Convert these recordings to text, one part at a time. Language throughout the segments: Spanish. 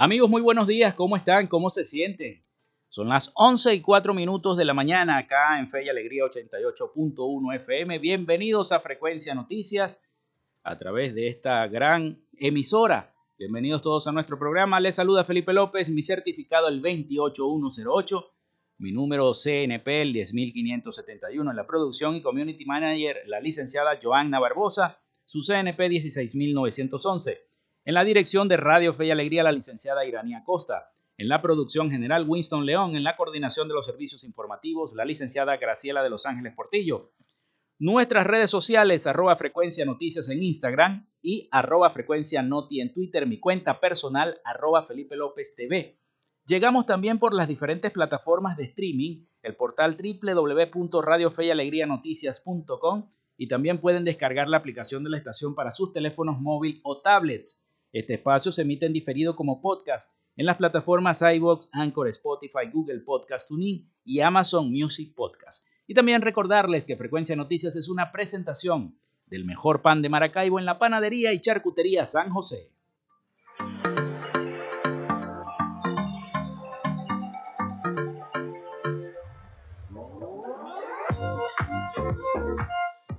Amigos, muy buenos días. ¿Cómo están? ¿Cómo se sienten? Son las 11 y 4 minutos de la mañana acá en Fe y Alegría 88.1 FM. Bienvenidos a Frecuencia Noticias a través de esta gran emisora. Bienvenidos todos a nuestro programa. Les saluda Felipe López, mi certificado el 28108, mi número CNP el 10571 en la producción y community manager la licenciada Joanna Barbosa, su CNP 16911. En la dirección de Radio Fe y Alegría, la licenciada Iranía Costa. En la producción general, Winston León. En la coordinación de los servicios informativos, la licenciada Graciela de Los Ángeles Portillo. Nuestras redes sociales, arroba frecuencia noticias en Instagram y arroba frecuencia noti en Twitter. Mi cuenta personal, arroba Felipe López TV. Llegamos también por las diferentes plataformas de streaming, el portal www.radiofeyalegrianoticias.com y también pueden descargar la aplicación de la estación para sus teléfonos móvil o tablets. Este espacio se emite en diferido como podcast en las plataformas iVoox, Anchor, Spotify, Google Podcast Tuning y Amazon Music Podcast. Y también recordarles que Frecuencia Noticias es una presentación del mejor pan de Maracaibo en la panadería y charcutería San José.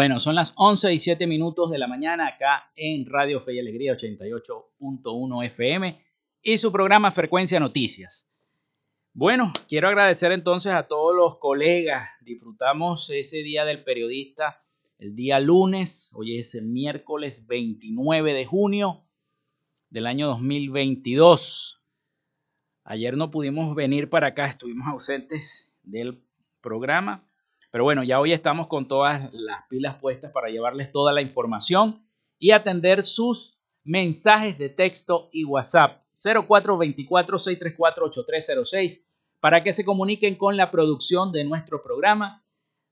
Bueno, son las 11 y 7 minutos de la mañana acá en Radio Fe y Alegría 88.1 FM y su programa Frecuencia Noticias. Bueno, quiero agradecer entonces a todos los colegas. Disfrutamos ese día del periodista el día lunes, hoy es el miércoles 29 de junio del año 2022. Ayer no pudimos venir para acá, estuvimos ausentes del programa pero bueno, ya hoy estamos con todas las pilas puestas para llevarles toda la información y atender sus mensajes de texto y WhatsApp 0424-634-8306 para que se comuniquen con la producción de nuestro programa.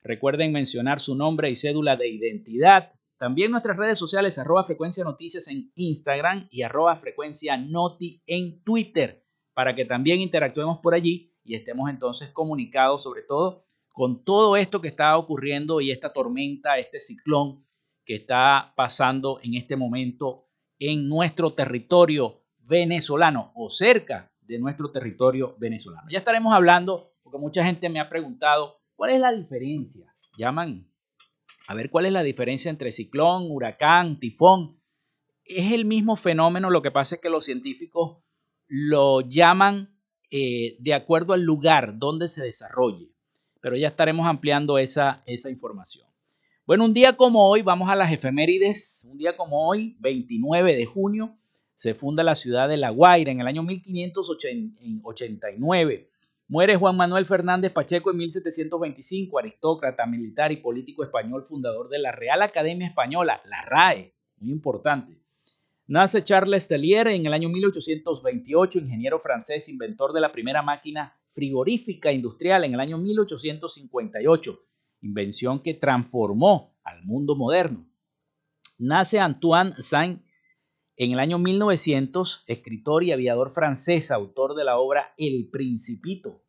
Recuerden mencionar su nombre y cédula de identidad. También nuestras redes sociales, arroba frecuencia noticias en Instagram y arroba frecuencia noti en Twitter, para que también interactuemos por allí y estemos entonces comunicados sobre todo con todo esto que está ocurriendo y esta tormenta, este ciclón que está pasando en este momento en nuestro territorio venezolano o cerca de nuestro territorio venezolano. Ya estaremos hablando, porque mucha gente me ha preguntado, ¿cuál es la diferencia? Llaman a ver cuál es la diferencia entre ciclón, huracán, tifón. Es el mismo fenómeno, lo que pasa es que los científicos lo llaman eh, de acuerdo al lugar donde se desarrolle. Pero ya estaremos ampliando esa, esa información. Bueno, un día como hoy, vamos a las efemérides. Un día como hoy, 29 de junio, se funda la ciudad de La Guaira en el año 1589. Muere Juan Manuel Fernández Pacheco en 1725, aristócrata, militar y político español, fundador de la Real Academia Española, la RAE, muy importante. Nace Charles Tellier en el año 1828, ingeniero francés, inventor de la primera máquina frigorífica industrial en el año 1858, invención que transformó al mundo moderno. Nace Antoine Saint en el año 1900, escritor y aviador francés, autor de la obra El Principito.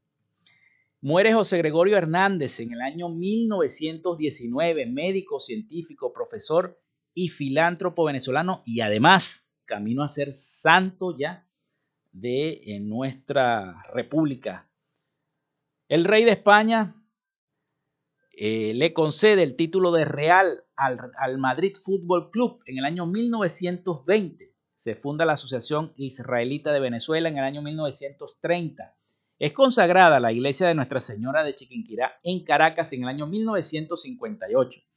Muere José Gregorio Hernández en el año 1919, médico, científico, profesor y filántropo venezolano y además camino a ser santo ya de nuestra república. El rey de España eh, le concede el título de Real al, Madrid Fútbol Club en el año 1920. Se funda la Asociación Israelita de Venezuela en el año 1930. Es consagrada la iglesia de Nuestra Señora de Chiquinquirá en Caracas en el año 1958.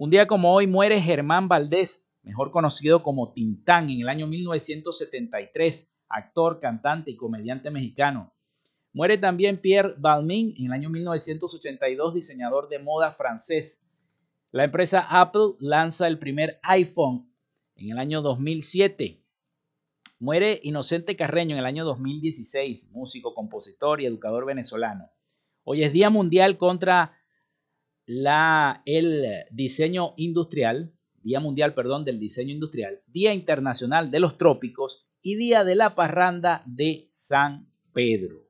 Un día como hoy muere Germán Valdés, mejor conocido como Tintán, en el año 1973, actor, cantante y comediante mexicano. Muere también Pierre Balmain en el año 1982, diseñador de moda francés. La empresa Apple lanza el primer iPhone en el año 2007. Muere Inocente Carreño en el año 2016, músico, compositor y educador venezolano. Hoy es Día Mundial contra la, el diseño industrial, Día Mundial, perdón, del diseño industrial, Día Internacional de los Trópicos y Día de la Parranda de San Pedro.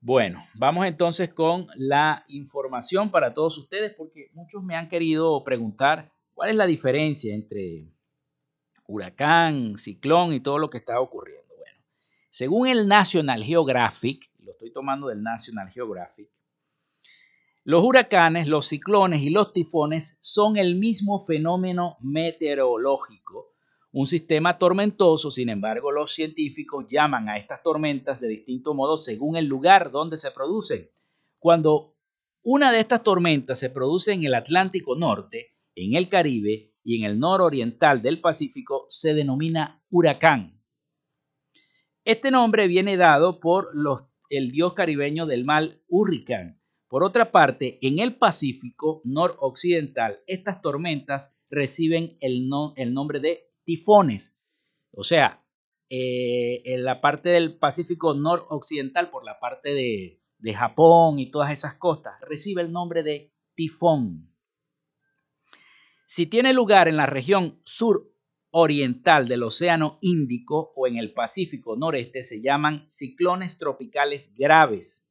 Bueno, vamos entonces con la información para todos ustedes porque muchos me han querido preguntar cuál es la diferencia entre huracán, ciclón y todo lo que está ocurriendo. Bueno, según el National Geographic, lo estoy tomando del National Geographic, los huracanes, los ciclones y los tifones son el mismo fenómeno meteorológico un sistema tormentoso, sin embargo, los científicos llaman a estas tormentas de distinto modo según el lugar donde se producen. Cuando una de estas tormentas se produce en el Atlántico Norte, en el Caribe y en el nororiental del Pacífico, se denomina huracán. Este nombre viene dado por el dios caribeño del mal Hurricán. Por otra parte, en el Pacífico noroccidental, estas tormentas reciben el, nombre de tifones. O sea, eh, en la parte del Pacífico noroccidental, por la parte de, de Japón y todas esas costas, recibe el nombre de tifón. Si tiene lugar en la región suroriental del Océano Índico o en el Pacífico Noreste, se llaman ciclones tropicales graves.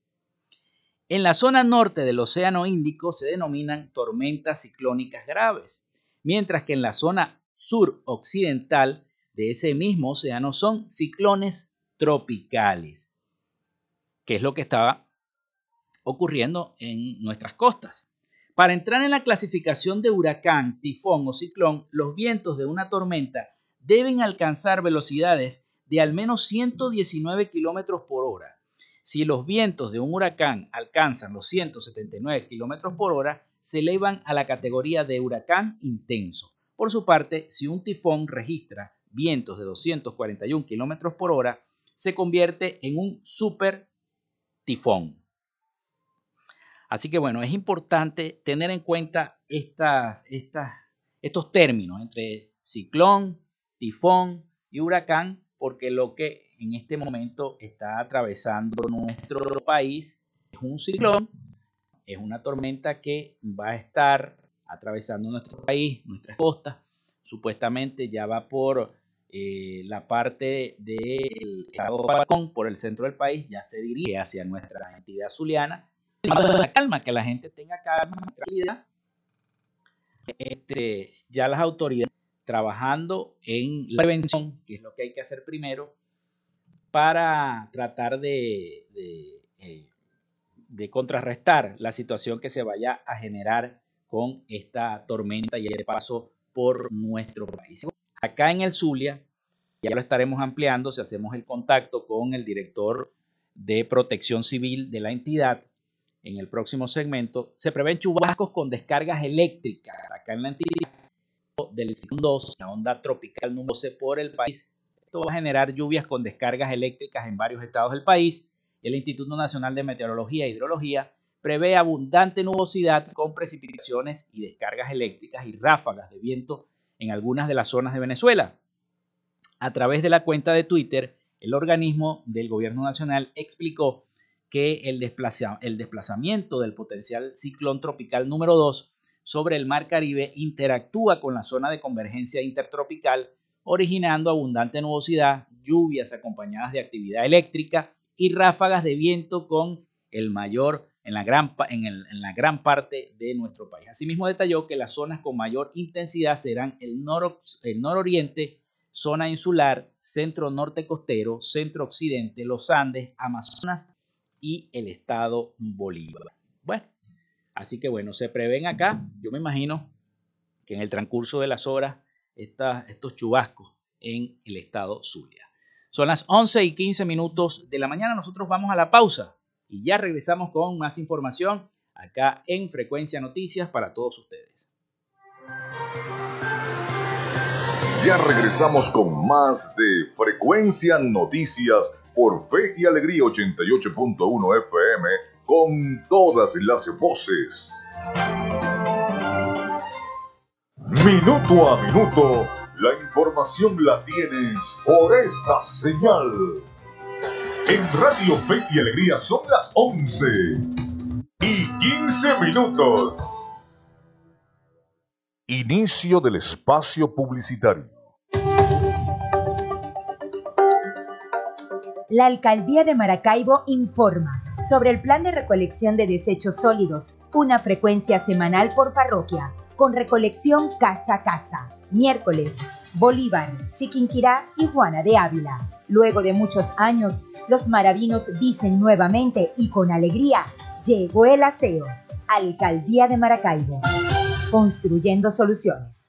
En la zona norte del Océano Índico se denominan tormentas ciclónicas graves, mientras que en la zona suroccidental de ese mismo océano son ciclones tropicales, que es lo que estaba ocurriendo en nuestras costas. Para entrar en la clasificación de huracán, tifón o ciclón, los vientos de una tormenta deben alcanzar velocidades de al menos 119 kilómetros por hora. Si los vientos de un huracán alcanzan los 179 kilómetros por hora, se elevan a la categoría de huracán intenso. Por su parte, si un tifón registra vientos de 241 km por hora, se convierte en un super tifón. Así que bueno, es importante tener en cuenta estos términos entre ciclón, tifón y huracán, porque lo que en este momento está atravesando nuestro país es un ciclón es una tormenta que va a estar atravesando nuestro país, nuestras costas. Supuestamente ya va por eh, la parte del estado de por el centro del país, ya se dirige hacia nuestra entidad zuliana. La calma, que la gente tenga calma. Este, ya las autoridades trabajando en la prevención, que es lo que hay que hacer primero, para tratar de, eh, contrarrestar la situación que se vaya a generar con esta tormenta y el paso por nuestro país. Acá en el Zulia, ya lo estaremos ampliando si hacemos el contacto con el director de protección civil de la entidad en el próximo segmento, se prevén chubascos con descargas eléctricas acá en la entidad del 2, la onda tropical número 12 por el país. Esto va a generar lluvias con descargas eléctricas en varios estados del país. El Instituto Nacional de Meteorología e Hidrología prevé abundante nubosidad con precipitaciones y descargas eléctricas y ráfagas de viento en algunas de las zonas de Venezuela. A través de la cuenta de Twitter, el organismo del gobierno nacional explicó que el, desplazamiento del potencial ciclón tropical número 2 sobre el Mar Caribe interactúa con la zona de convergencia intertropical, originando abundante nubosidad, lluvias acompañadas de actividad eléctrica y ráfagas de viento con el mayor en la, gran, en, la gran parte de nuestro país. Asimismo detalló que las zonas con mayor intensidad serán el, el nororiente, zona insular, centro norte costero, centro occidente, los Andes, Amazonas y el estado Bolívar. Bueno, así que bueno, se prevén acá, yo me imagino que en el transcurso de las horas, estos chubascos en el estado Zulia. Son las 11 y 15 minutos de la mañana, nosotros vamos a la pausa y ya regresamos con más información acá en Frecuencia Noticias para todos ustedes. Ya regresamos con más de Frecuencia Noticias por Fe y Alegría 88.1 FM con todas las voces. Minuto a minuto, la información la tienes por esta señal. En Radio Fe y Alegría son las 11 y 15 minutos. Inicio del espacio publicitario. La Alcaldía de Maracaibo informa sobre el plan de recolección de desechos sólidos, una frecuencia semanal por parroquia, con recolección casa a casa. Miércoles, Bolívar, Chiquinquirá y Juana de Ávila. Luego de muchos años, los maravinos dicen nuevamente y con alegría, llegó el aseo. Alcaldía de Maracaibo. Construyendo soluciones.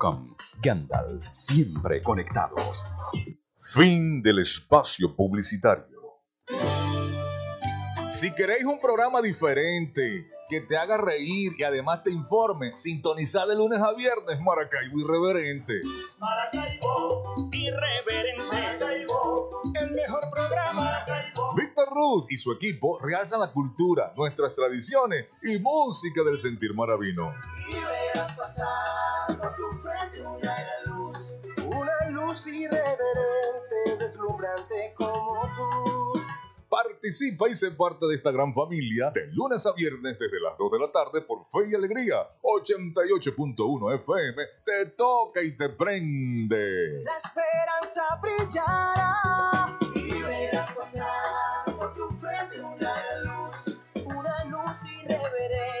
Gandalf, siempre conectados. Fin del espacio publicitario. Si queréis un programa diferente, que te haga reír y además te informe, sintonizad de lunes a viernes Maracaibo Irreverente. Maracaibo Irreverente. Maracaibo, el mejor programa. Víctor Ruz y su equipo realzan la cultura, nuestras tradiciones y música del sentir maravino. Verás pasar por tu frente una luz, una luz irreverente, deslumbrante como tú. Participa y sé parte de esta gran familia de lunes a viernes desde las 2 de la tarde por Fe y Alegría 88.1 FM. Te toca y te prende. La esperanza brillará y verás pasar por tu frente una luz, una luz irreverente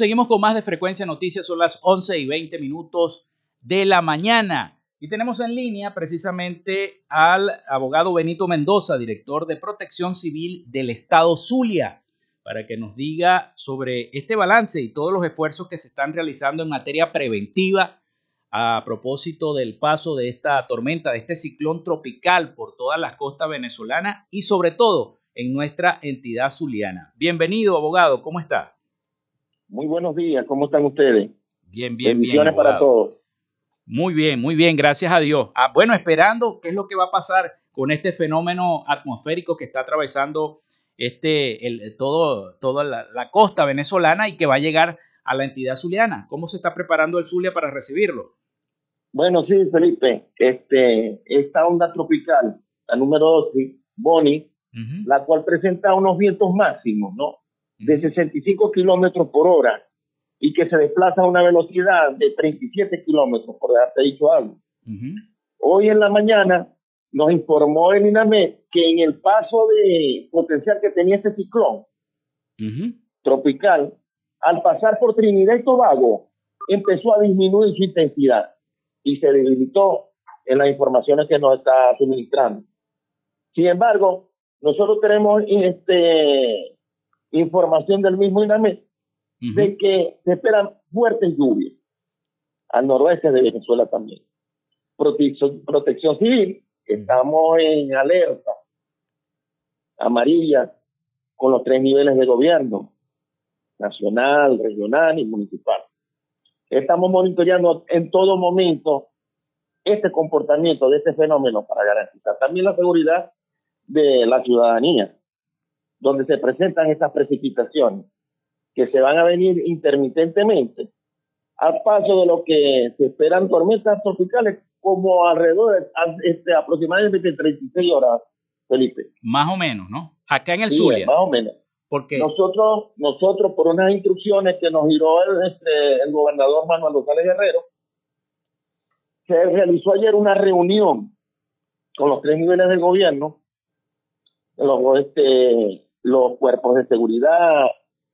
Seguimos con más de Frecuencia Noticias, son las 11 y 20 minutos de la mañana. Y tenemos en línea precisamente al abogado Benito Mendoza, director de Protección Civil del Estado Zulia, para que nos diga sobre este balance y todos los esfuerzos que se están realizando en materia preventiva a propósito del paso de esta tormenta, de este ciclón tropical por todas las costas venezolanas y sobre todo en nuestra entidad zuliana. Bienvenido, abogado, ¿cómo está? Muy buenos días, ¿cómo están ustedes? Bien, bien, Bendiciones bien. para todos. Muy bien, muy bien, gracias a Dios. Ah, bueno, esperando qué es lo que va a pasar con este fenómeno atmosférico que está atravesando este, el, todo, toda la, la, costa venezolana y que va a llegar a la entidad zuliana. ¿Cómo se está preparando el Zulia para recibirlo? Bueno, sí, Felipe, este, esta onda tropical, la número 12, Bonnie, uh -huh. la cual presenta unos vientos máximos, ¿no? De 65 kilómetros por hora y que se desplaza a una velocidad de 37 kilómetros, por dejarte dicho algo. Uh -huh. Hoy en la mañana nos informó el INAMED que en el paso de potencial que tenía este ciclón uh -huh. tropical, al pasar por Trinidad y Tobago, empezó a disminuir su intensidad y se debilitó en las informaciones que nos está suministrando. Sin embargo, nosotros tenemos este, información del mismo uh -huh. de que se esperan fuertes lluvias al noroeste de Venezuela también. Protección, protección civil, estamos en alerta amarilla con los tres niveles de gobierno, nacional, regional y municipal. Estamos monitoreando en todo momento este comportamiento de este fenómeno para garantizar también la seguridad de la ciudadanía donde se presentan estas precipitaciones, que se van a venir intermitentemente, al paso de lo que se esperan tormentas tropicales como alrededor de este, aproximadamente 36 horas, Felipe. Más o menos, ¿no? Acá en el sí, Zulia. Más o menos. Porque nosotros, nosotros por unas instrucciones que nos giró el, este, el gobernador Manuel González Guerrero, se realizó ayer una reunión con los tres niveles del gobierno, los, este, los cuerpos de seguridad,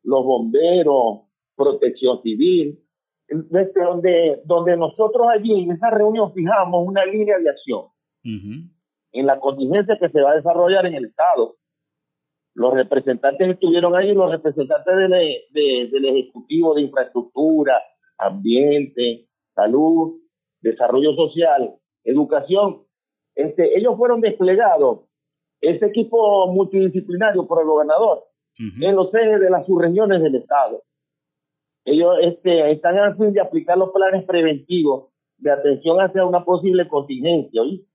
los bomberos, protección civil, desde donde, donde nosotros allí en esa reunión fijamos una línea de acción uh -huh. en la contingencia que se va a desarrollar en el Estado. Los representantes estuvieron ahí, los representantes del, de, del Ejecutivo de Infraestructura, Ambiente, Salud, Desarrollo Social, Educación. Este, ellos fueron desplegados ese equipo multidisciplinario por el gobernador uh -huh. en los ejes de las subregiones del Estado. Ellos este, están a fin de aplicar los planes preventivos de atención hacia una posible contingencia, ¿oí?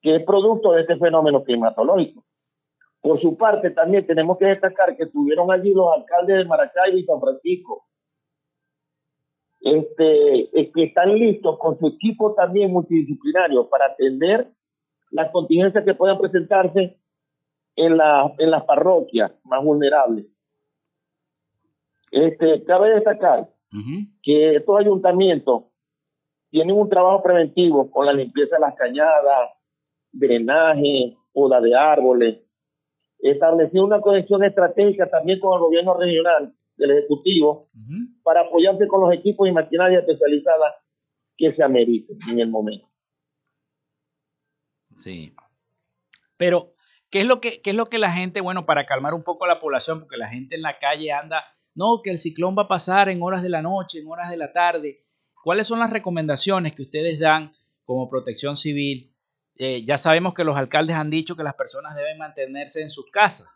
que es producto de este fenómeno climatológico. Por su parte, también tenemos que destacar que estuvieron allí los alcaldes de Maracaibo y San Francisco, este, que están listos con su equipo también multidisciplinario para atender las contingencias que puedan presentarse en, la, en las parroquias más vulnerables. Este, cabe destacar que estos ayuntamientos tienen un trabajo preventivo con la limpieza de las cañadas, drenaje, poda de árboles, establecer una conexión estratégica también con el gobierno regional del Ejecutivo para apoyarse con los equipos y maquinaria especializada que se ameriten en el momento. Sí. Pero, ¿qué es lo que, qué es lo que la gente, bueno, para calmar un poco a la población, porque la gente en la calle anda, no, que el ciclón va a pasar en horas de la noche, en horas de la tarde. ¿Cuáles son las recomendaciones que ustedes dan como protección civil? Eh, ya sabemos que los alcaldes han dicho que las personas deben mantenerse en sus casas.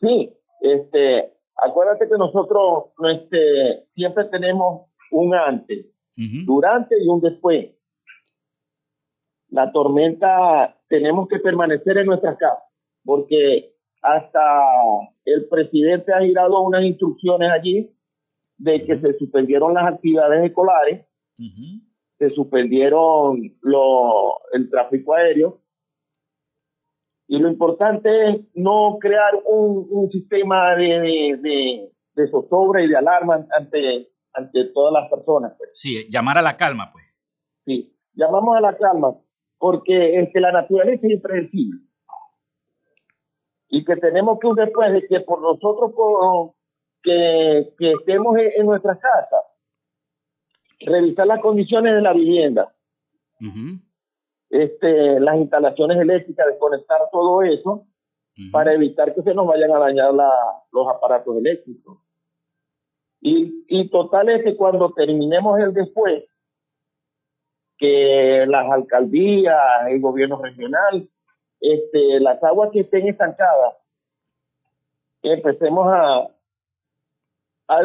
Sí, este, acuérdate que nosotros este, siempre tenemos un antes, durante y un después. La tormenta tenemos que permanecer en nuestra casa, porque hasta el presidente ha girado unas instrucciones allí de que se suspendieron las actividades escolares, se suspendieron lo, el tráfico aéreo. Y lo importante es no crear un, un sistema de, de, de, zozobra y de alarma ante, ante todas las personas. Pues. Sí, llamar a la calma, pues. Sí, llamamos a la calma, porque este, la naturaleza es impredecible. Y que tenemos que, después de que por nosotros, por, que, estemos en, nuestra casa, revisar las condiciones de la vivienda, este, las instalaciones eléctricas, desconectar todo eso para evitar que se nos vayan a dañar los aparatos eléctricos. Y, y total es que cuando terminemos el después, que las alcaldías, el gobierno regional, este, las aguas que estén estancadas, empecemos a, a,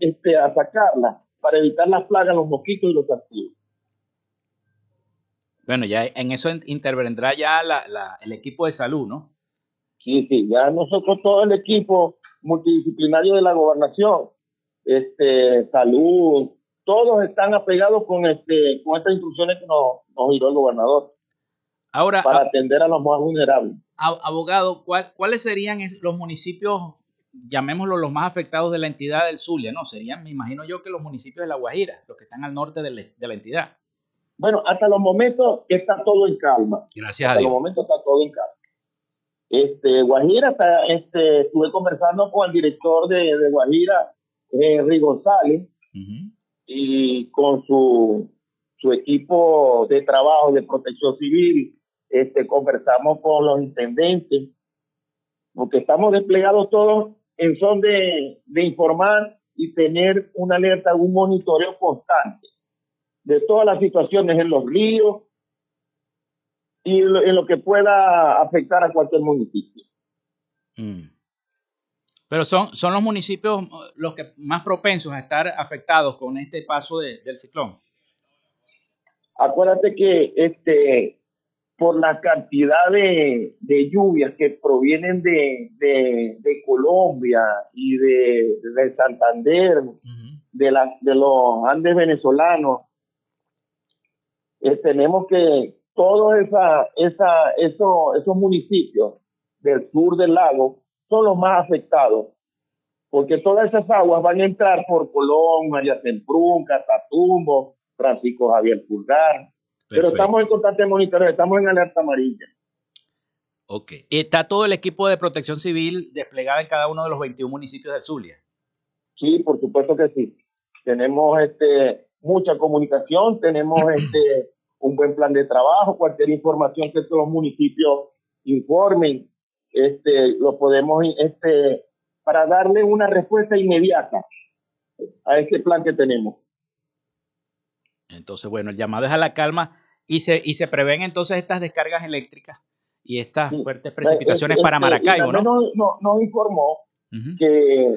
este, a sacarla para evitar las plagas, los mosquitos y los castigos. Bueno, ya en eso intervendrá ya la, el equipo de salud, ¿no? Sí, sí, ya nosotros todo el equipo multidisciplinario de la gobernación, este, salud, todos están apegados con este, con estas instrucciones que nos, nos el gobernador. Ahora, para atender a los más vulnerables. Abogado, ¿cuáles serían los municipios llamémoslo los más afectados de la entidad del Zulia, ¿no? Serían, me imagino yo, que los municipios de La Guajira, los que están al norte de, la entidad. Bueno, hasta los momentos está todo en calma. Gracias a Dios. Hasta los momentos está todo en calma. Este, Guajira, está, este, estuve conversando con el director de, de Guajira, Henry González, y con su, su equipo de trabajo de protección civil, este, conversamos con los intendentes, porque estamos desplegados todos en son de, informar y tener una alerta, un monitoreo constante de todas las situaciones en los ríos y en lo que pueda afectar a cualquier municipio. Mm. Pero son, son los municipios los que más propensos a estar afectados con este paso del ciclón. Acuérdate que este por la cantidad de, de lluvias que provienen de, de, Colombia y de, de Santander, de, la, de los Andes venezolanos, eh, tenemos que todos esa, esa, eso, esos municipios del sur del lago son los más afectados, porque todas esas aguas van a entrar por Colón, María Temprún, Catatumbo, Francisco Javier Pulgar, pero estamos en constante monitoreo, estamos en alerta amarilla. Ok. ¿Está todo el equipo de protección civil desplegado en cada uno de los 21 municipios del Zulia? Sí, por supuesto que sí. Tenemos este, mucha comunicación, tenemos este, un buen plan de trabajo, cualquier información que los municipios informen, este, lo podemos, este, para darle una respuesta inmediata a este plan que tenemos. Entonces, bueno, el llamado es a la calma y se, y se prevén entonces estas descargas eléctricas y estas fuertes precipitaciones para Maracaibo, ¿no? Nos, nos informó que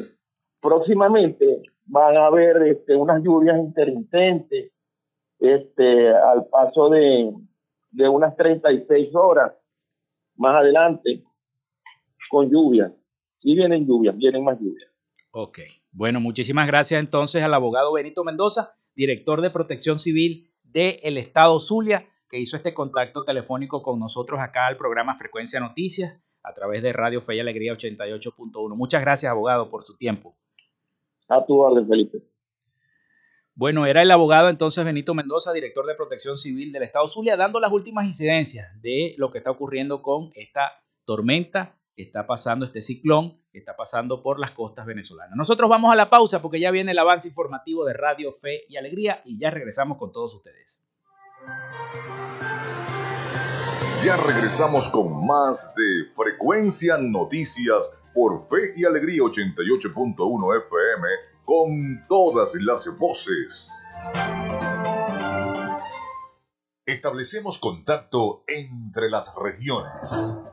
próximamente van a haber este, unas lluvias intermitentes este, al paso de, de unas 36 horas más adelante con lluvia. Sí vienen lluvias, vienen más lluvias. Ok. Bueno, muchísimas gracias entonces al abogado Benito Mendoza, director de Protección Civil del Estado Zulia, que hizo este contacto telefónico con nosotros acá al programa Frecuencia Noticias a través de Radio Fe y Alegría 88.1. Muchas gracias, abogado, por su tiempo. A tu orden, Felipe. Bueno, era el abogado entonces Benito Mendoza, director de Protección Civil del Estado Zulia, dando las últimas incidencias de lo que está ocurriendo con esta tormenta está pasando, este ciclón que está pasando por las costas venezolanas. Nosotros vamos a la pausa porque ya viene el avance informativo de Radio Fe y Alegría y ya regresamos con todos ustedes. Ya regresamos con más de Frecuencia Noticias por Fe y Alegría 88.1 FM con todas las voces. Establecemos contacto entre las regiones.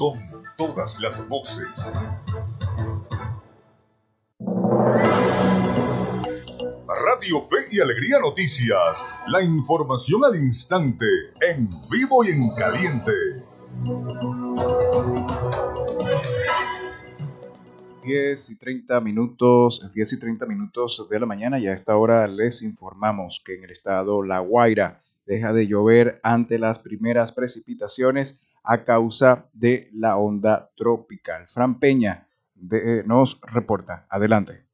con todas las voces. Radio Fe y Alegría Noticias, la información al instante, en vivo y en caliente. 10 y 30 minutos, 10 y 30 minutos de la mañana y a esta hora les informamos que en el estado La Guaira deja de llover ante las primeras precipitaciones a causa de la onda tropical. Fran Peña de, nos reporta. Adelante.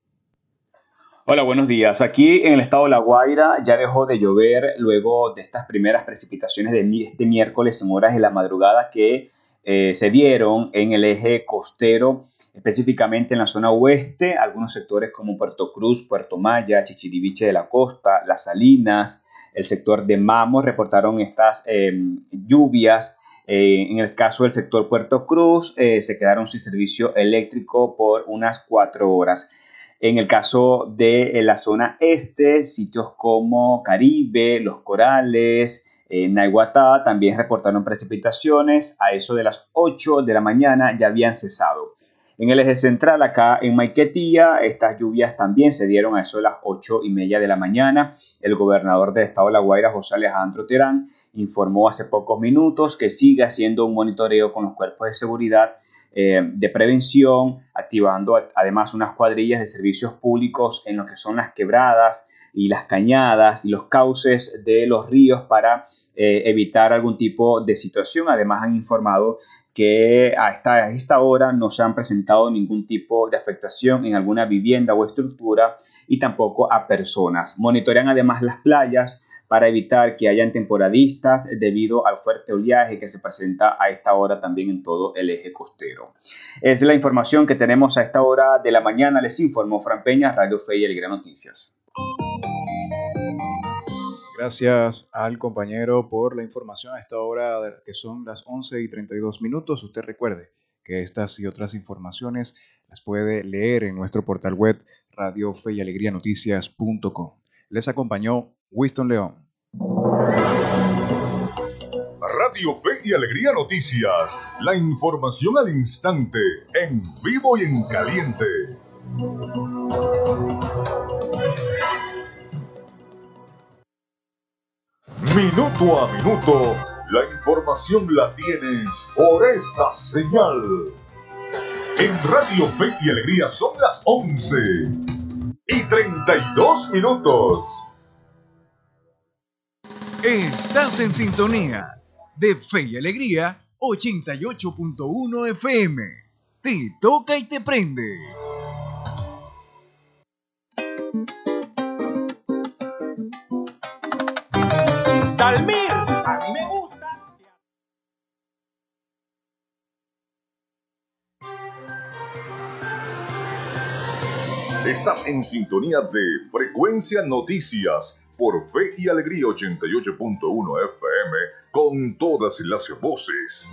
Hola, buenos días. Aquí en el estado de La Guaira ya dejó de llover luego de estas primeras precipitaciones de este miércoles en horas de la madrugada que eh, se dieron en el eje costero específicamente en la zona oeste, algunos sectores como Puerto Cruz, Puerto Maya, Chichiriviche de la Costa, Las Salinas, el sector de Mamo reportaron estas em, lluvias. Eh, en el caso del sector Puerto Cruz, eh, se quedaron sin servicio eléctrico por unas cuatro horas. En el caso de eh, la zona este, sitios como Caribe, Los Corales, Naiguatá también reportaron precipitaciones. A eso de las 8 de la mañana ya habían cesado. En el eje central, acá en Maiquetía, estas lluvias también se dieron a eso de las ocho y media de la mañana. El gobernador del estado de La Guaira, José Alejandro Terán, informó hace pocos minutos que sigue haciendo un monitoreo con los cuerpos de seguridad eh, de prevención, activando además unas cuadrillas de servicios públicos en lo que son las quebradas y las cañadas y los cauces de los ríos para eh, evitar algún tipo de situación. Además han informado que a esta, esta hora no se han presentado ningún tipo de afectación en alguna vivienda o estructura y tampoco a personas. Monitorean además las playas para evitar que hayan temporadistas debido al fuerte oleaje que se presenta a esta hora también en todo el eje costero. Es la información que tenemos a esta hora de la mañana. Les informó Fran Peña, Radio Fe y El Gran Noticias. Gracias al compañero por la información a esta hora, que son las 11 y 32 minutos. Usted recuerde que estas y otras informaciones las puede leer en nuestro portal web radio fe y alegría noticias.com. Les acompañó Winston León. Radio Fe y Alegría Noticias, la información al instante, en vivo y en caliente. Minuto a minuto, la información la tienes por esta señal. En Radio Fe y Alegría son las 11 y 32 minutos. Estás en sintonía de Fe y Alegría 88.1 FM. Te toca y te prende. Dalmir, a mí me gusta. Estás en sintonía de Frecuencia Noticias por Fe y Alegría 88.1 FM con todas las voces.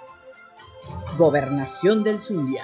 Gobernación del Zulia.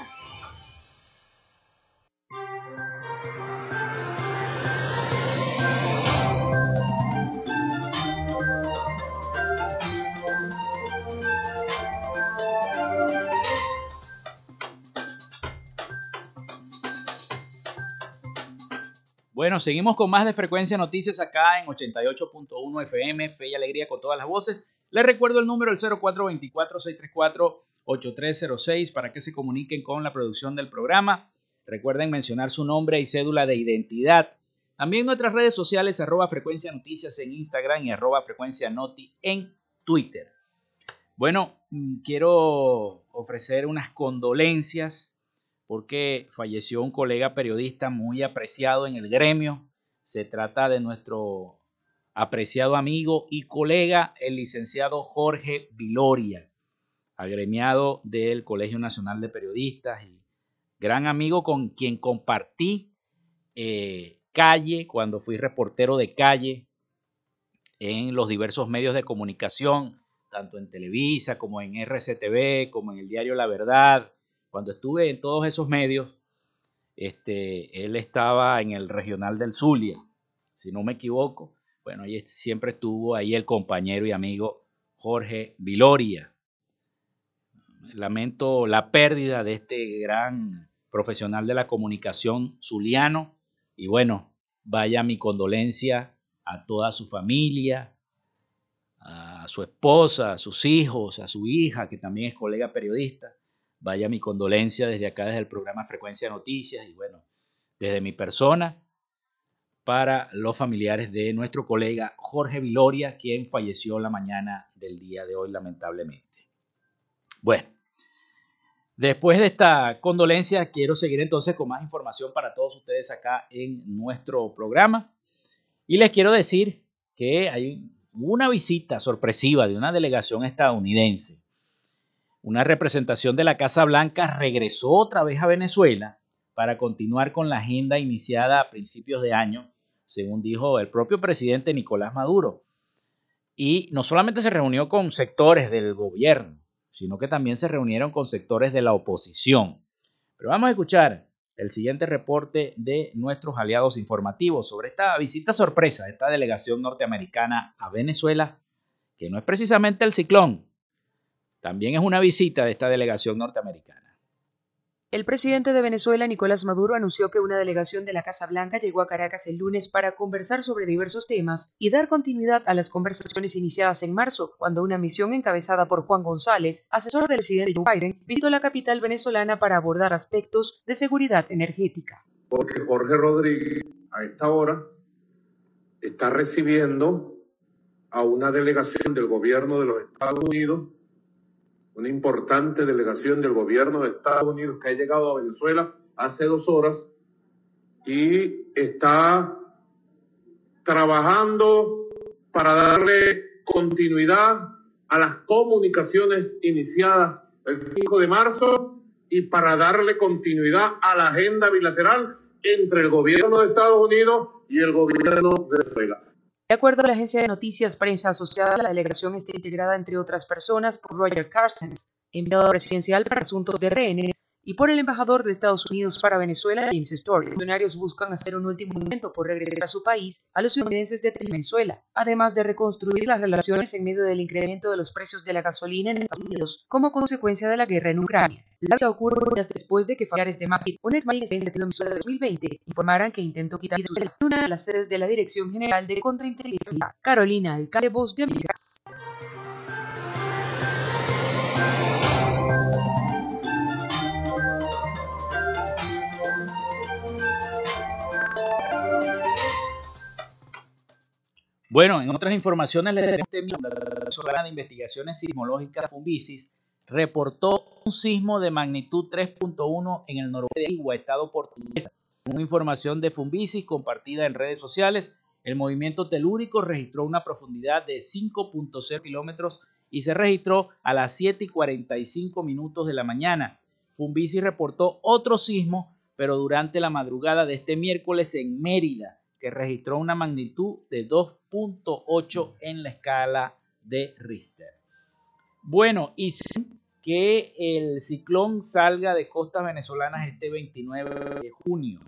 Bueno, seguimos con más de Frecuencia Noticias acá en 88.1 FM, Fe y Alegría con todas las voces. Les recuerdo el número, el 0424-634. 8306 para que se comuniquen con la producción del programa. Recuerden mencionar su nombre y cédula de identidad. También nuestras redes sociales, arroba frecuencia noticias en Instagram y arroba frecuencia noti en Twitter. Bueno, mm, quiero ofrecer unas condolencias porque falleció un colega periodista muy apreciado en el gremio. Se trata de nuestro apreciado amigo y colega, el licenciado Jorge Viloria agremiado del Colegio Nacional de Periodistas y gran amigo con quien compartí eh, calle cuando fui reportero de calle en los diversos medios de comunicación, tanto en Televisa como en RCTV, como en el diario La Verdad. Cuando estuve en todos esos medios, este, él estaba en el regional del Zulia, si no me equivoco. Bueno, ahí siempre estuvo ahí el compañero y amigo Jorge Viloria. Lamento la pérdida de este gran profesional de la comunicación zuliano. Y bueno, vaya mi condolencia a toda su familia, a su esposa, a sus hijos, a su hija, que también es colega periodista. Vaya mi condolencia desde acá, desde el programa Frecuencia Noticias. Y bueno, desde mi persona para los familiares de nuestro colega Jorge Viloria, quien falleció la mañana del día de hoy, lamentablemente. Bueno, Después de esta condolencia, quiero seguir entonces con más información para todos ustedes acá en nuestro programa. Y les quiero decir que hay una visita sorpresiva de una delegación estadounidense. Una representación de la Casa Blanca regresó otra vez a Venezuela para continuar con la agenda iniciada a principios de año, según dijo el propio presidente Nicolás Maduro. Y no solamente se reunió con sectores del gobierno, sino que también se reunieron con sectores de la oposición. Pero vamos a escuchar el siguiente reporte de nuestros aliados informativos sobre esta visita sorpresa de esta delegación norteamericana a Venezuela, que no es precisamente el ciclón, también es una visita de esta delegación norteamericana. El presidente de Venezuela, Nicolás Maduro, anunció que una delegación de la Casa Blanca llegó a Caracas el lunes para conversar sobre diversos temas y dar continuidad a las conversaciones iniciadas en marzo, cuando una misión encabezada por Juan González, asesor del presidente Joe Biden, visitó la capital venezolana para abordar aspectos de seguridad energética. Porque Jorge Rodríguez a esta hora está recibiendo a una delegación del gobierno de los Estados Unidos, una importante delegación del gobierno de Estados Unidos que ha llegado a Venezuela hace dos horas y está trabajando para darle continuidad a las comunicaciones iniciadas el 5 de marzo y para darle continuidad a la agenda bilateral entre el gobierno de Estados Unidos y el gobierno de Venezuela. De acuerdo a la agencia de noticias prensa asociada, la delegación está integrada, entre otras personas, por Roger Carstens, enviado presidencial para asuntos de rehenes, y por el embajador de Estados Unidos para Venezuela, James Story. Los funcionarios buscan hacer un último intento por regresar a su país a los estadounidenses de Venezuela, además de reconstruir las relaciones en medio del incremento de los precios de la gasolina en Estados Unidos como consecuencia de la guerra en Ucrania. La visita ocurre días después de que familiares de Madrid, un ex de Venezuela 2020, informaran que intentó quitar de una de las sedes de la Dirección General de Contrainteligencia Carolina, alcalde Voz de Américas. Bueno, en otras informaciones, la Nacional de Investigaciones Sismológicas Fumbisis reportó un sismo de magnitud 3.1 en el noroeste de Igua, estado portuguesa. Una información de Fumbisis compartida en redes sociales, el movimiento telúrico registró una profundidad de 5.0 kilómetros y se registró a las 7 y 45 minutos de la mañana. Fumbisis reportó otro sismo, pero durante la madrugada de este miércoles en Mérida, que registró una magnitud de 2.8 en la escala de Richter. Bueno, y que el ciclón salga de costas venezolanas este 29 de junio.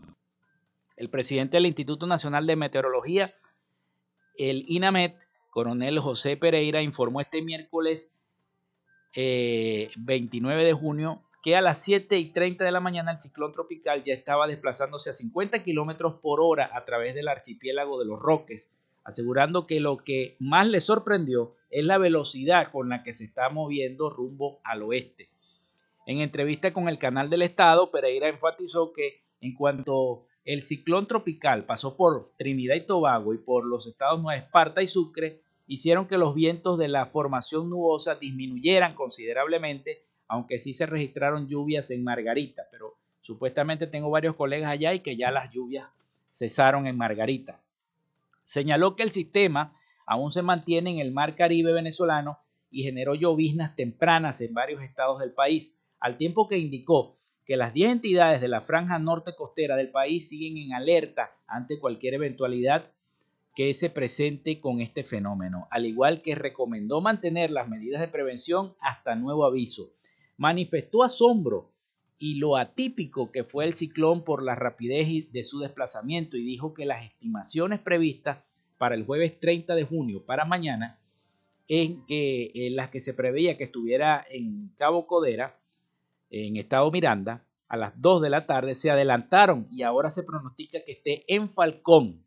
El presidente del Instituto Nacional de Meteorología, el INAMET, coronel José Pereira, informó este miércoles 29 eh, de junio que a las 7 y 30 de la mañana el ciclón tropical ya estaba desplazándose a 50 kilómetros por hora a través del archipiélago de los Roques, asegurando que lo que más le sorprendió es la velocidad con la que se está moviendo rumbo al oeste. En entrevista con el canal del Estado, Pereira enfatizó que en cuanto el ciclón tropical pasó por Trinidad y Tobago y por los estados Nueva Esparta y Sucre, hicieron que los vientos de la formación nubosa disminuyeran considerablemente aunque sí se registraron lluvias en Margarita, pero supuestamente tengo varios colegas allá y que ya las lluvias cesaron en Margarita. Señaló que el sistema aún se mantiene en el mar Caribe venezolano y generó lloviznas tempranas en varios estados del país, al tiempo que indicó que las 10 entidades de la franja norte costera del país siguen en alerta ante cualquier eventualidad que se presente con este fenómeno, al igual que recomendó mantener las medidas de prevención hasta nuevo aviso manifestó asombro y lo atípico que fue el ciclón por la rapidez de su desplazamiento y dijo que las estimaciones previstas para el jueves 30 de junio, para mañana, en, que, en las que se preveía que estuviera en Cabo Codera, en Estado Miranda, a las 2 de la tarde, se adelantaron y ahora se pronostica que esté en Falcón.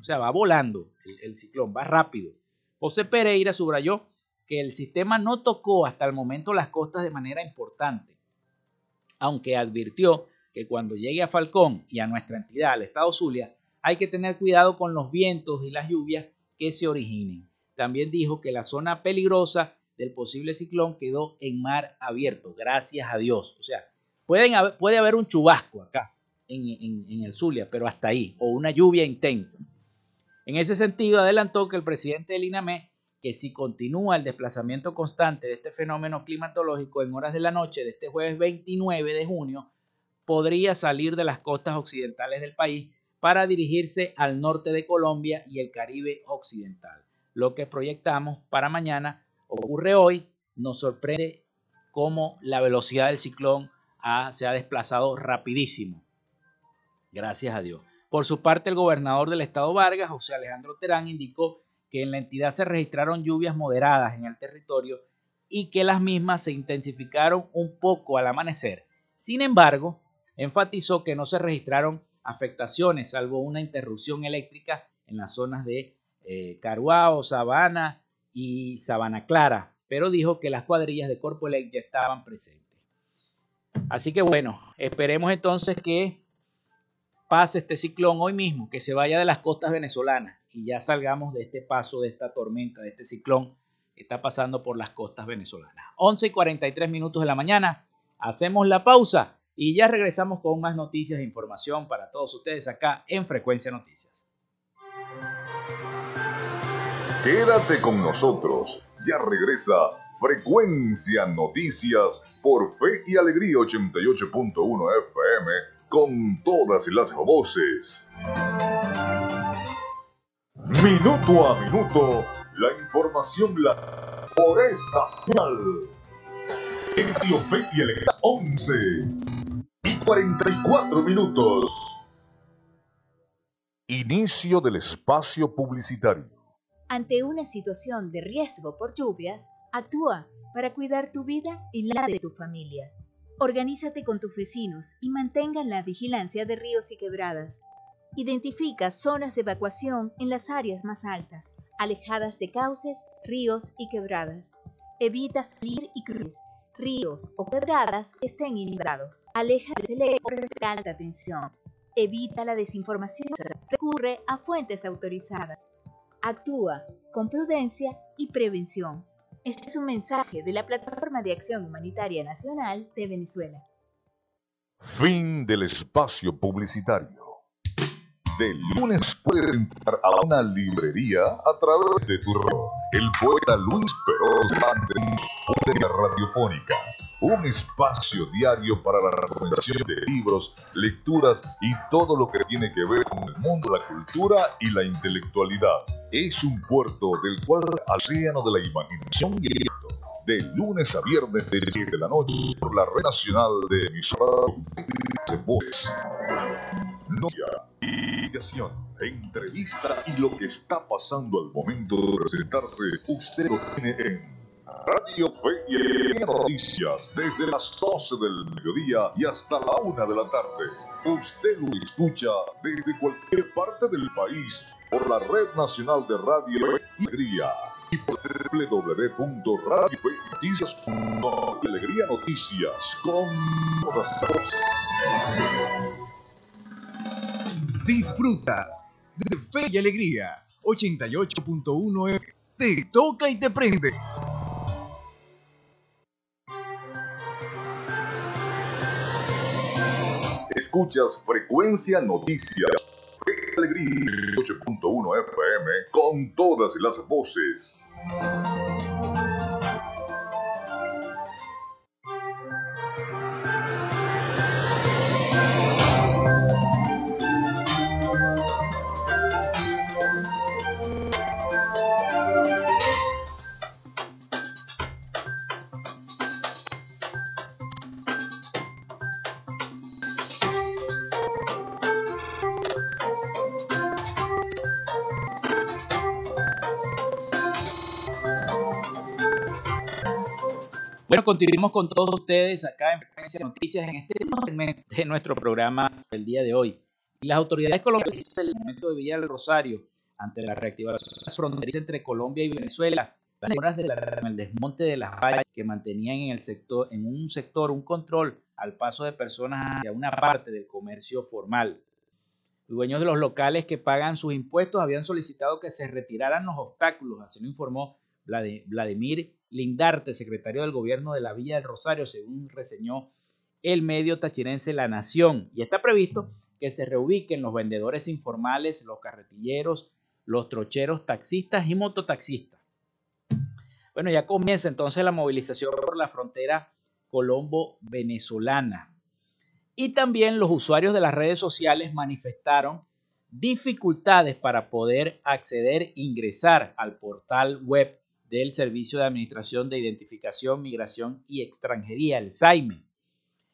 O sea, va volando el ciclón, va rápido. José Pereira subrayó que el sistema no tocó hasta el momento las costas de manera importante, aunque advirtió que cuando llegue a Falcón y a nuestra entidad, al estado Zulia, hay que tener cuidado con los vientos y las lluvias que se originen. También dijo que la zona peligrosa del posible ciclón quedó en mar abierto, gracias a Dios. O sea, pueden puede haber un chubasco acá en, en el Zulia, pero hasta ahí, o una lluvia intensa. En ese sentido, adelantó que el presidente del INAME que si continúa el desplazamiento constante de este fenómeno climatológico en horas de la noche de este jueves 29 de junio, podría salir de las costas occidentales del país para dirigirse al norte de Colombia y el Caribe occidental. Lo que proyectamos para mañana ocurre hoy, nos sorprende cómo la velocidad del ciclón se ha desplazado rapidísimo. Gracias a Dios. Por su parte, el gobernador del estado Vargas, José Alejandro Terán, indicó que en la entidad se registraron lluvias moderadas en el territorio y que las mismas se intensificaron un poco al amanecer. Sin embargo, enfatizó que no se registraron afectaciones, salvo una interrupción eléctrica en las zonas de eh, Sabana y Sabana Clara, pero dijo que las cuadrillas de Corpo ya estaban presentes. Así que bueno, esperemos entonces que pase este ciclón hoy mismo, que se vaya de las costas venezolanas y ya salgamos de este paso, de esta tormenta, de este ciclón que está pasando por las costas venezolanas. 11 y 43 minutos de la mañana, hacemos la pausa y ya regresamos con más noticias e información para todos ustedes acá en Frecuencia Noticias. Quédate con nosotros, ya regresa Frecuencia Noticias por Fe y Alegría 88.1 FM con todas las voces. Minuto a minuto, la información la por esta señal. Alegría 11 y 44 minutos. Inicio del espacio publicitario. Ante una situación de riesgo por lluvias, actúa para cuidar tu vida y la de tu familia. Organízate con tus vecinos y mantengan la vigilancia de ríos y quebradas. Identifica zonas de evacuación en las áreas más altas, alejadas de cauces, ríos y quebradas. Evita salir y cruzar ríos o quebradas que estén inundados. Aleja de por alta tensión. Evita la desinformación. Recurre a fuentes autorizadas. Actúa con prudencia y prevención. Este es un mensaje de la Plataforma de Acción Humanitaria Nacional de Venezuela. Fin del espacio publicitario. De lunes puedes entrar a una librería a través de tu rol. El poeta Luis Peroz de Radiofónica. Un espacio diario para la recomendación de libros, lecturas y todo lo que tiene que ver con el mundo, la cultura y la intelectualidad. Es un puerto del cual al océano de la imaginación y el de lunes a viernes de 10 de la noche por la red nacional de emisora de voz. Noticia, investigación, entrevista y lo que está pasando al momento de presentarse, usted lo tiene en Radio Fe y Noticias desde las 12 del mediodía y hasta la 1 de la tarde. Usted lo escucha desde cualquier parte del país por la Red Nacional de Radio y Alegría y por www.radiofenoticias.com Alegría Noticias con todas las Disfrutas de Fe y Alegría 88.1 F. Te toca y te prende. Escuchas Frecuencia Noticias. Alegría 8.1 FM con todas las voces. Bueno, continuamos con todos ustedes acá en Frecuencia Noticias en este segmento de nuestro programa del día de hoy. las autoridades colombianas del momento de Villa del Rosario ante la reactivación fronteriza entre Colombia y Venezuela, las horas del desmonte de las vallas que mantenían en el sector, en un sector, un control al paso de personas hacia una parte del comercio formal. Dueños de los locales que pagan sus impuestos habían solicitado que se retiraran los obstáculos, así lo informó Vladimir Lindarte, secretario del gobierno de la Villa del Rosario, según reseñó el medio tachirense La Nación. Y está previsto que se reubiquen los vendedores informales, los carretilleros, los trocheros, taxistas y mototaxistas. Bueno, ya comienza entonces la movilización por la frontera colombo-venezolana. Y también los usuarios de las redes sociales manifestaron dificultades para poder acceder e ingresar al portal web del Servicio de Administración de Identificación, Migración y Extranjería, el SAIME.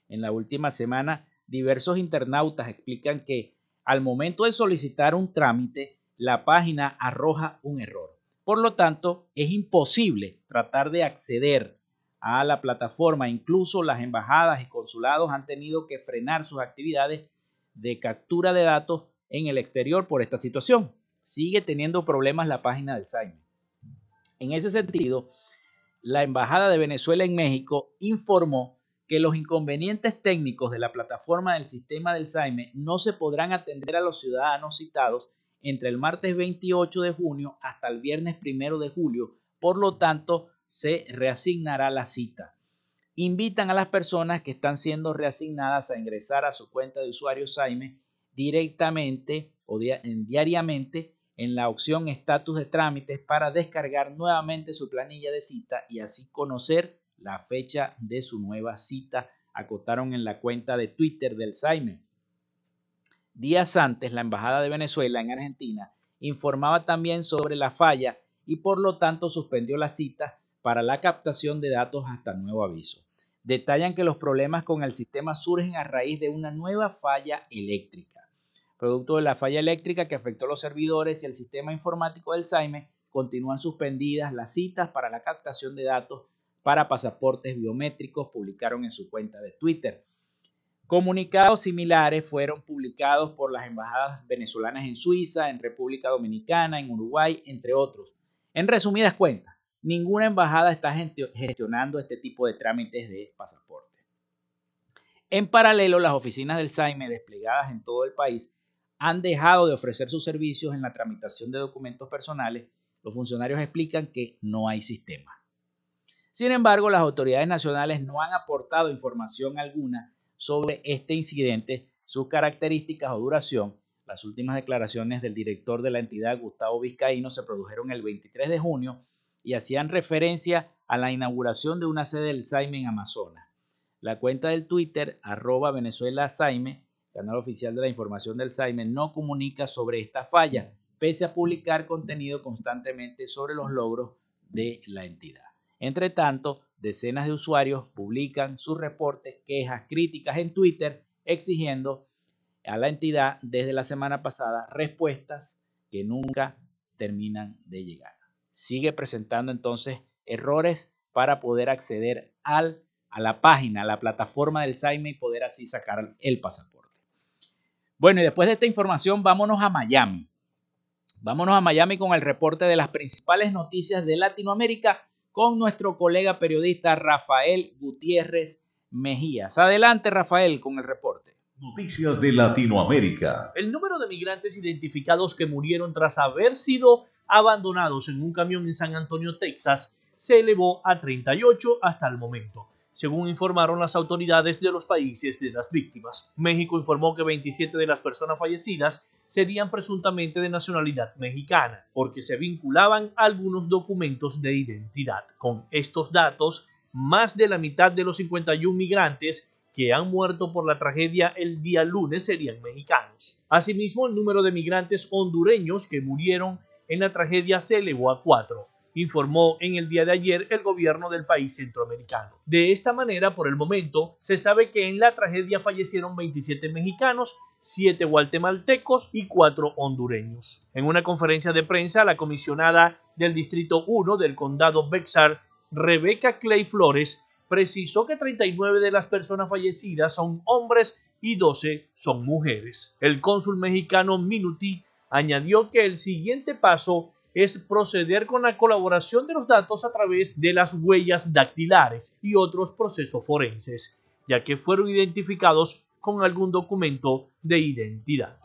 En la última semana, diversos internautas explican que al momento de solicitar un trámite, la página arroja un error. Por lo tanto, es imposible tratar de acceder a la plataforma. Incluso las embajadas y consulados han tenido que frenar sus actividades de captura de datos en el exterior por esta situación. Sigue teniendo problemas la página del SAIME. En ese sentido, la Embajada de Venezuela en México informó que los inconvenientes técnicos de la plataforma del sistema del SAIME no se podrán atender a los ciudadanos citados entre el martes 28 de junio hasta el viernes 1 de julio, por lo tanto se reasignará la cita. Invitan a las personas que están siendo reasignadas a ingresar a su cuenta de usuario SAIME directamente o diariamente en la opción estatus de trámites para descargar nuevamente su planilla de cita y así conocer la fecha de su nueva cita, acotaron en la cuenta de Twitter del Saime. Días antes, la Embajada de Venezuela en Argentina informaba también sobre la falla y por lo tanto suspendió la cita para la captación de datos hasta nuevo aviso. Detallan que los problemas con el sistema surgen a raíz de una nueva falla eléctrica. Producto de la falla eléctrica que afectó los servidores y el sistema informático del SAIME, continúan suspendidas las citas para la captación de datos para pasaportes biométricos, publicaron en su cuenta de Twitter. Comunicados similares fueron publicados por las embajadas venezolanas en Suiza, en República Dominicana, en Uruguay, entre otros. En resumidas cuentas, ninguna embajada está gestionando este tipo de trámites de pasaporte. En paralelo, las oficinas del SAIME desplegadas en todo el país han dejado de ofrecer sus servicios en la tramitación de documentos personales. Los funcionarios explican que no hay sistema. Sin embargo, las autoridades nacionales no han aportado información alguna sobre este incidente, sus características o duración. Las últimas declaraciones del director de la entidad, Gustavo Vizcaíno, se produjeron el 23 de junio y hacían referencia a la inauguración de una sede del Saime en Amazonas. La cuenta del Twitter, arroba Venezuela Saime, canal oficial de la información del Saime, no comunica sobre esta falla, pese a publicar contenido constantemente sobre los logros de la entidad. Entre tanto, decenas de usuarios publican sus reportes, quejas, críticas en Twitter, exigiendo a la entidad desde la semana pasada respuestas que nunca terminan de llegar. Sigue presentando entonces errores para poder acceder a la página, a la plataforma del SAIME y poder así sacar el pasaporte. Bueno, y después de esta información, vámonos a Miami. Vámonos a Miami con el reporte de las principales noticias de Latinoamérica con nuestro colega periodista Rafael Gutiérrez Mejías. Adelante, Rafael, con el reporte. Noticias de Latinoamérica. El número de migrantes identificados que murieron tras haber sido abandonados en un camión en San Antonio, Texas, se elevó a 38 hasta el momento según informaron las autoridades de los países de las víctimas. México informó que 27 de las personas fallecidas serían presuntamente de nacionalidad mexicana, porque se vinculaban algunos documentos de identidad. Con estos datos, más de la mitad de los 51 migrantes que han muerto por la tragedia el día lunes serían mexicanos. Asimismo, el número de migrantes hondureños que murieron en la tragedia se elevó a cuatro informó en el día de ayer el gobierno del país centroamericano. De esta manera, por el momento, se sabe que en la tragedia fallecieron 27 mexicanos, 7 guatemaltecos y 4 hondureños. En una conferencia de prensa, la comisionada del Distrito 1 del Condado Bexar, Rebeca Clay Flores, precisó que 39 de las personas fallecidas son hombres y 12 son mujeres. El cónsul mexicano Minuti añadió que el siguiente paso es proceder con la colaboración de los datos a través de las huellas dactilares y otros procesos forenses, ya que fueron identificados con algún documento de identidad.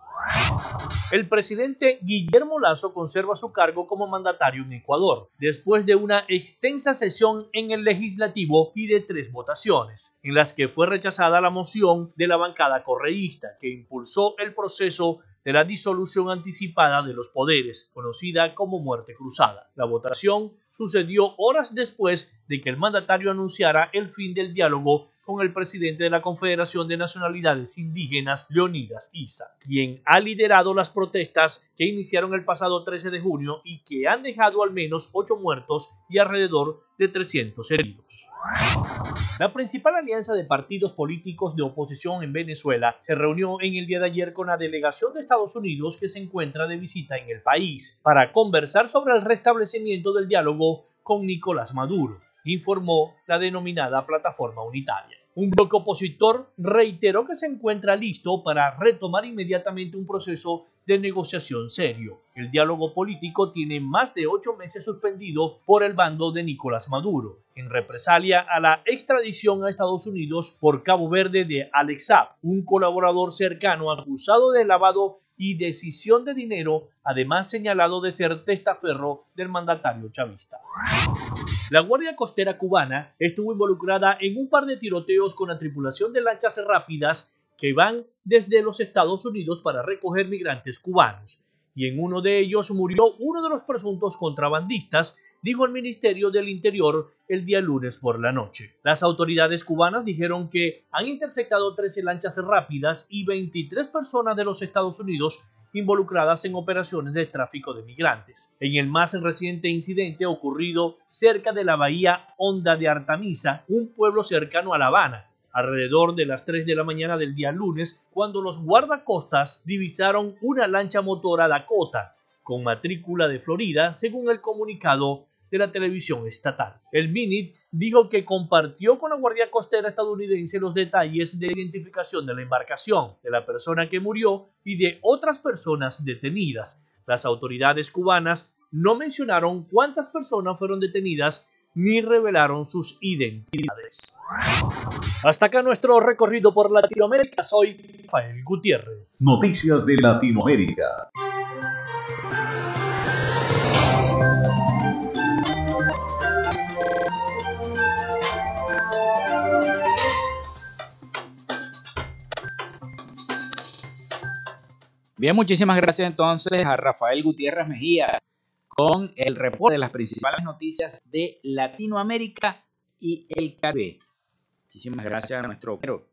El presidente Guillermo Lazo conserva su cargo como mandatario en Ecuador, después de una extensa sesión en el legislativo y de tres votaciones, en las que fue rechazada la moción de la bancada correísta que impulsó el proceso de la disolución anticipada de los poderes, conocida como muerte cruzada. La votación sucedió horas después de que el mandatario anunciara el fin del diálogo con el presidente de la Confederación de Nacionalidades Indígenas, Leonidas Isa, quien ha liderado las protestas que iniciaron el pasado 13 de junio y que han dejado al menos 8 muertos y alrededor de 300 heridos. La principal alianza de partidos políticos de oposición en Venezuela se reunió en el día de ayer con la delegación de Estados Unidos que se encuentra de visita en el país para conversar sobre el restablecimiento del diálogo con Nicolás Maduro, informó la denominada Plataforma Unitaria. Un bloque opositor reiteró que se encuentra listo para retomar inmediatamente un proceso de negociación serio. El diálogo político tiene más de ocho meses suspendido por el bando de Nicolás Maduro, en represalia a la extradición a Estados Unidos por Cabo Verde de Alex Saab, un colaborador cercano acusado de lavado y decisión de dinero, además señalado de ser testaferro del mandatario chavista. La Guardia Costera cubana estuvo involucrada en un par de tiroteos con la tripulación de lanchas rápidas que van desde los Estados Unidos para recoger migrantes cubanos, y en uno de ellos murió uno de los presuntos contrabandistas dijo el Ministerio del Interior el día lunes por la noche. Las autoridades cubanas dijeron que han interceptado 13 lanchas rápidas y 23 personas de los Estados Unidos involucradas en operaciones de tráfico de migrantes. En el más reciente incidente ocurrido cerca de la bahía Honda de Artemisa, un pueblo cercano a La Habana, alrededor de las 3 de la mañana del día lunes, cuando los guardacostas divisaron una lancha motora Dakota con matrícula de Florida, según el comunicado de la televisión estatal. El MINIT dijo que compartió con la Guardia Costera estadounidense los detalles de identificación de la embarcación, de la persona que murió y de otras personas detenidas. Las autoridades cubanas no mencionaron cuántas personas fueron detenidas ni revelaron sus identidades. Hasta acá nuestro recorrido por Latinoamérica. Soy Rafael Gutiérrez. Noticias de Latinoamérica. Bien, muchísimas gracias entonces a Rafael Gutiérrez Mejía con el reporte de las principales noticias de Latinoamérica y el Caribe. Muchísimas gracias a nuestro pero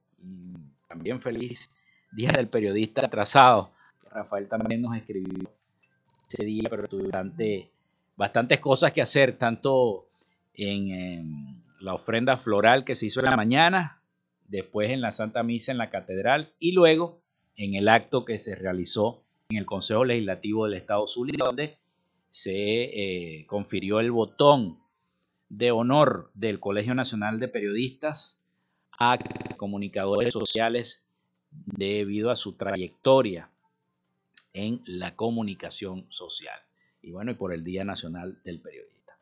también feliz Día del Periodista atrasado. Rafael también nos escribió ese día, pero durante bastantes cosas que hacer, tanto en, en la ofrenda floral que se hizo en la mañana, después en la Santa Misa en la Catedral y luego en el acto que se realizó en el Consejo Legislativo del Estado Zulia, donde se eh, confirió el botón de honor del Colegio Nacional de Periodistas a comunicadores sociales debido a su trayectoria en la comunicación social. Y bueno, y por el Día Nacional del Periodista.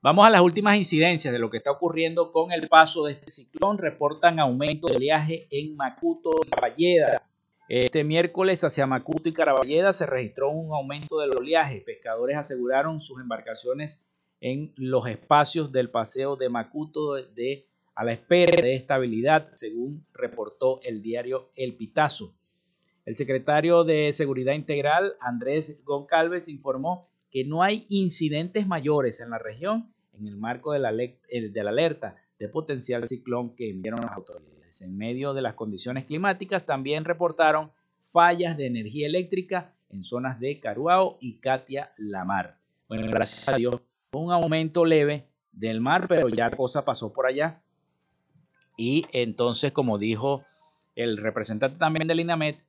Vamos a las últimas incidencias de lo que está ocurriendo con el paso de este ciclón. Reportan aumento de viaje en Macuto y Caballeda este miércoles hacia Macuto y Caraballeda se registró un aumento del oleaje. Pescadores aseguraron sus embarcaciones en los espacios del paseo de Macuto de, a la espera de estabilidad, según reportó el diario El Pitazo. El secretario de Seguridad Integral, Andrés Goncalves, informó que no hay incidentes mayores en la región en el marco de la, eh, de la alerta de potencial ciclón que enviaron las autoridades. En medio de las condiciones climáticas también reportaron fallas de energía eléctrica en zonas de Caruao y Katia Lamar. Bueno, gracias a Dios, un aumento leve del mar, pero ya cosa pasó por allá. Y entonces, como dijo el representante también del INAMET,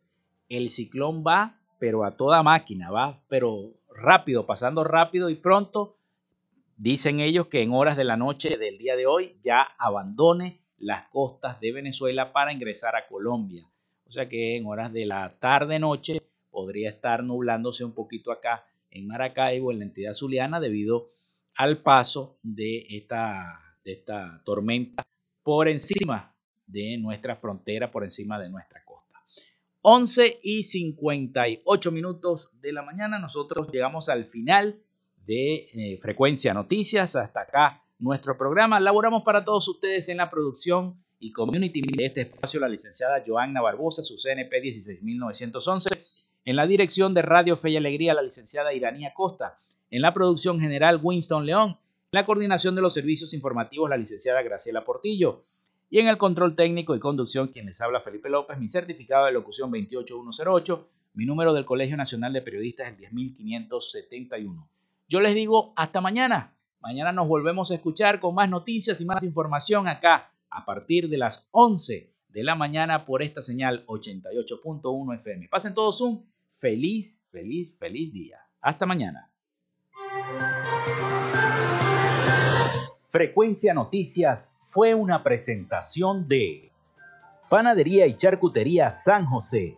el ciclón va, pero a toda máquina, va, pero rápido, pasando rápido y pronto. Dicen ellos que en horas de la noche del día de hoy ya abandone las costas de Venezuela para ingresar a Colombia. O sea que en horas de la tarde-noche podría estar nublándose un poquito acá en Maracaibo, en la entidad zuliana, debido al paso de esta, de esta tormenta por encima de nuestra frontera, por encima de nuestra costa. 11 y 58 minutos de la mañana, nosotros llegamos al final de eh, Frecuencia Noticias. Hasta acá nuestro programa. Laboramos para todos ustedes en la producción y community de este espacio la licenciada Joanna Barbosa, su CNP 16911. En la dirección de Radio Fe y Alegría, la licenciada Iranía Costa. En la producción general, Winston León. En la coordinación de los servicios informativos, la licenciada Graciela Portillo. Y en el control técnico y conducción, quien les habla Felipe López, mi certificado de locución 28108, mi número del Colegio Nacional de Periodistas el 10571. Yo les digo hasta mañana. Mañana nos volvemos a escuchar con más noticias y más información acá a partir de las 11 de la mañana por esta señal 88.1 FM. Pasen todos un feliz, feliz, feliz día. Hasta mañana. Frecuencia Noticias fue una presentación de Panadería y Charcutería San José